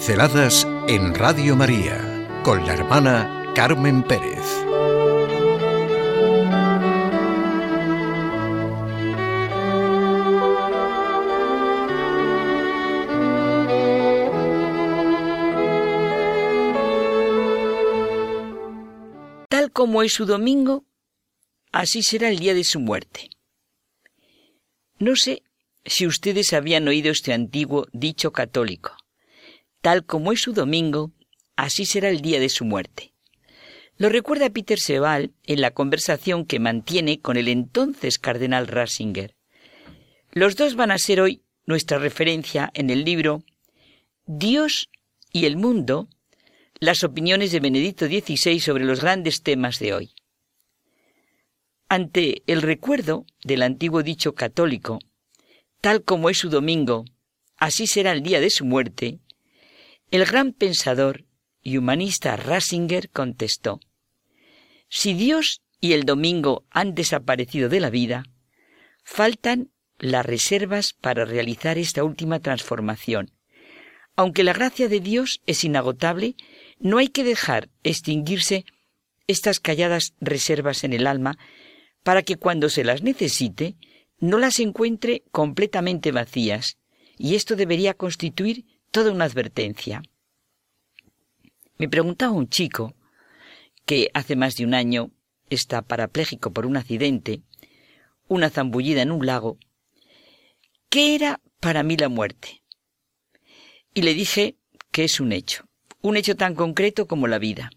Pinceladas en Radio María con la hermana Carmen Pérez. Tal como es su domingo, así será el día de su muerte. No sé si ustedes habían oído este antiguo dicho católico. Tal como es su domingo, así será el día de su muerte. Lo recuerda Peter Sebal en la conversación que mantiene con el entonces cardenal Ratzinger. Los dos van a ser hoy nuestra referencia en el libro Dios y el mundo, las opiniones de Benedicto XVI sobre los grandes temas de hoy. Ante el recuerdo del antiguo dicho católico, tal como es su domingo, así será el día de su muerte, el gran pensador y humanista Ratzinger contestó, Si Dios y el domingo han desaparecido de la vida, faltan las reservas para realizar esta última transformación. Aunque la gracia de Dios es inagotable, no hay que dejar extinguirse estas calladas reservas en el alma para que cuando se las necesite no las encuentre completamente vacías, y esto debería constituir toda una advertencia. Me preguntaba un chico que hace más de un año está parapléjico por un accidente, una zambullida en un lago, ¿qué era para mí la muerte? Y le dije que es un hecho, un hecho tan concreto como la vida.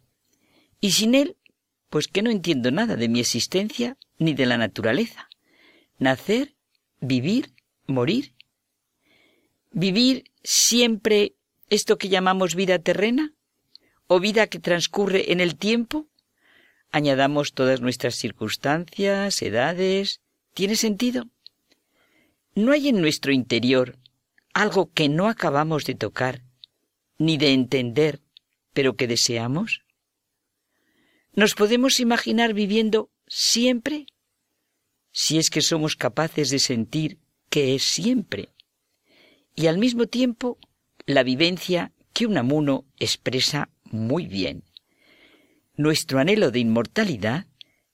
Y sin él, pues que no entiendo nada de mi existencia ni de la naturaleza. Nacer, vivir, morir ¿Vivir siempre esto que llamamos vida terrena? ¿O vida que transcurre en el tiempo? Añadamos todas nuestras circunstancias, edades. ¿Tiene sentido? ¿No hay en nuestro interior algo que no acabamos de tocar, ni de entender, pero que deseamos? ¿Nos podemos imaginar viviendo siempre? Si es que somos capaces de sentir que es siempre y al mismo tiempo la vivencia que Unamuno expresa muy bien. Nuestro anhelo de inmortalidad,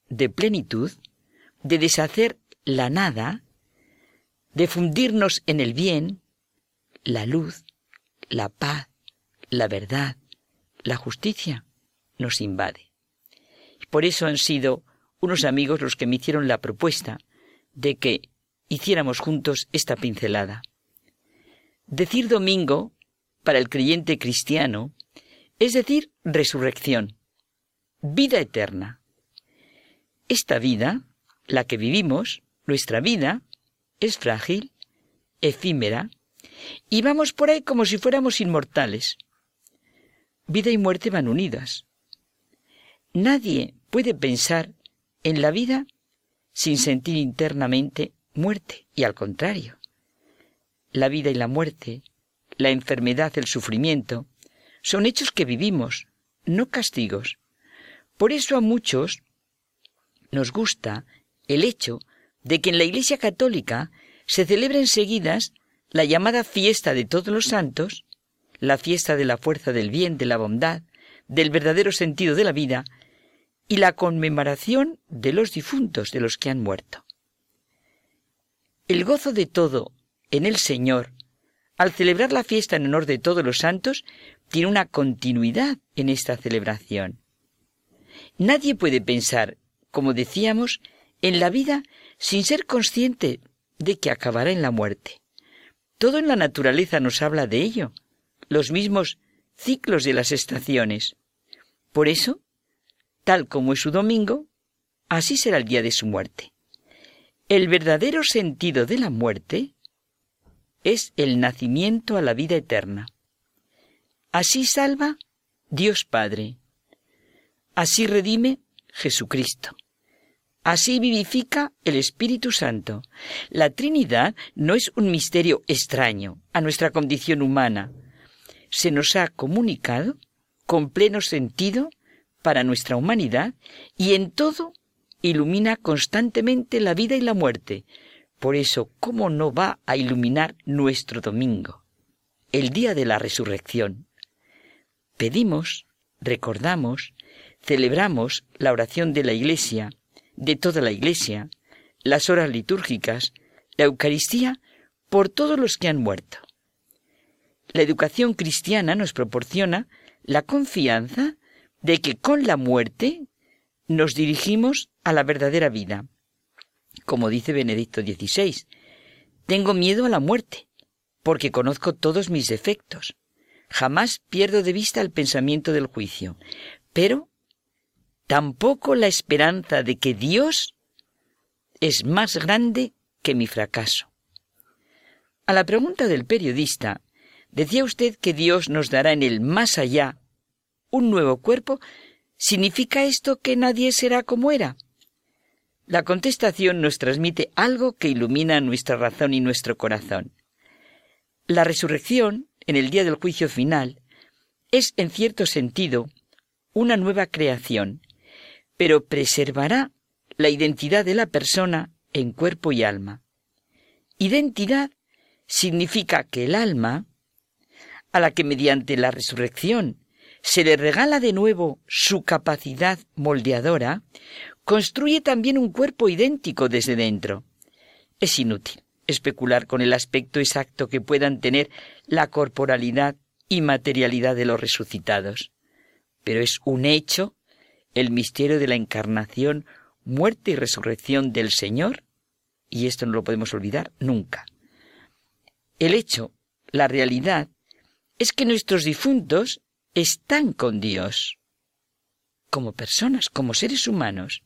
de plenitud, de deshacer la nada, de fundirnos en el bien, la luz, la paz, la verdad, la justicia, nos invade. Por eso han sido unos amigos los que me hicieron la propuesta de que hiciéramos juntos esta pincelada. Decir domingo, para el creyente cristiano, es decir resurrección, vida eterna. Esta vida, la que vivimos, nuestra vida, es frágil, efímera, y vamos por ahí como si fuéramos inmortales. Vida y muerte van unidas. Nadie puede pensar en la vida sin sentir internamente muerte, y al contrario la vida y la muerte, la enfermedad, el sufrimiento, son hechos que vivimos, no castigos. Por eso a muchos nos gusta el hecho de que en la Iglesia Católica se celebren seguidas la llamada fiesta de todos los santos, la fiesta de la fuerza del bien, de la bondad, del verdadero sentido de la vida, y la conmemoración de los difuntos, de los que han muerto. El gozo de todo en el Señor, al celebrar la fiesta en honor de todos los santos, tiene una continuidad en esta celebración. Nadie puede pensar, como decíamos, en la vida sin ser consciente de que acabará en la muerte. Todo en la naturaleza nos habla de ello, los mismos ciclos de las estaciones. Por eso, tal como es su domingo, así será el día de su muerte. El verdadero sentido de la muerte es el nacimiento a la vida eterna. Así salva Dios Padre. Así redime Jesucristo. Así vivifica el Espíritu Santo. La Trinidad no es un misterio extraño a nuestra condición humana. Se nos ha comunicado con pleno sentido para nuestra humanidad y en todo ilumina constantemente la vida y la muerte, por eso, ¿cómo no va a iluminar nuestro domingo? El día de la resurrección, pedimos, recordamos, celebramos la oración de la Iglesia, de toda la Iglesia, las horas litúrgicas, la Eucaristía, por todos los que han muerto. La educación cristiana nos proporciona la confianza de que con la muerte nos dirigimos a la verdadera vida. Como dice Benedicto XVI, tengo miedo a la muerte, porque conozco todos mis defectos. Jamás pierdo de vista el pensamiento del juicio, pero tampoco la esperanza de que Dios es más grande que mi fracaso. A la pregunta del periodista, ¿decía usted que Dios nos dará en el más allá un nuevo cuerpo? ¿Significa esto que nadie será como era? La contestación nos transmite algo que ilumina nuestra razón y nuestro corazón. La resurrección, en el día del juicio final, es en cierto sentido una nueva creación, pero preservará la identidad de la persona en cuerpo y alma. Identidad significa que el alma, a la que mediante la resurrección se le regala de nuevo su capacidad moldeadora, construye también un cuerpo idéntico desde dentro. Es inútil especular con el aspecto exacto que puedan tener la corporalidad y materialidad de los resucitados. Pero es un hecho el misterio de la encarnación, muerte y resurrección del Señor, y esto no lo podemos olvidar nunca. El hecho, la realidad, es que nuestros difuntos están con Dios, como personas, como seres humanos.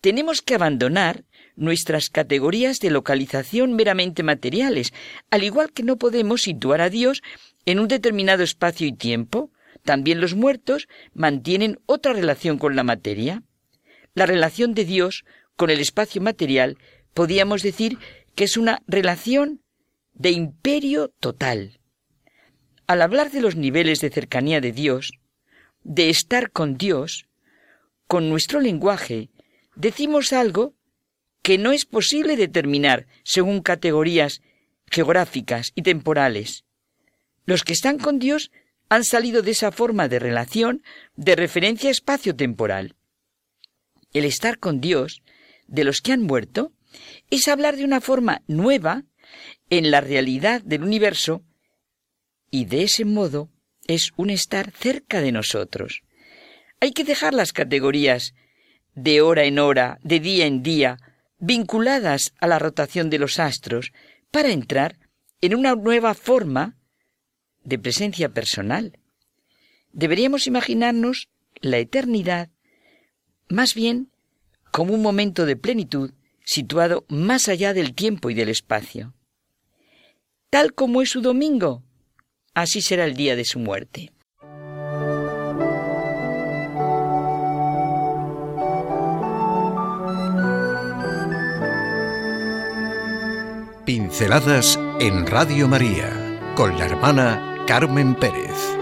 Tenemos que abandonar nuestras categorías de localización meramente materiales, al igual que no podemos situar a Dios en un determinado espacio y tiempo, también los muertos mantienen otra relación con la materia. La relación de Dios con el espacio material podríamos decir que es una relación de imperio total. Al hablar de los niveles de cercanía de Dios, de estar con Dios, con nuestro lenguaje, decimos algo que no es posible determinar según categorías geográficas y temporales. Los que están con Dios han salido de esa forma de relación de referencia espacio-temporal. El estar con Dios, de los que han muerto, es hablar de una forma nueva en la realidad del universo y de ese modo es un estar cerca de nosotros. Hay que dejar las categorías de hora en hora, de día en día, vinculadas a la rotación de los astros, para entrar en una nueva forma de presencia personal. Deberíamos imaginarnos la eternidad más bien como un momento de plenitud situado más allá del tiempo y del espacio. Tal como es su domingo, así será el día de su muerte. Pinceladas en Radio María con la hermana Carmen Pérez.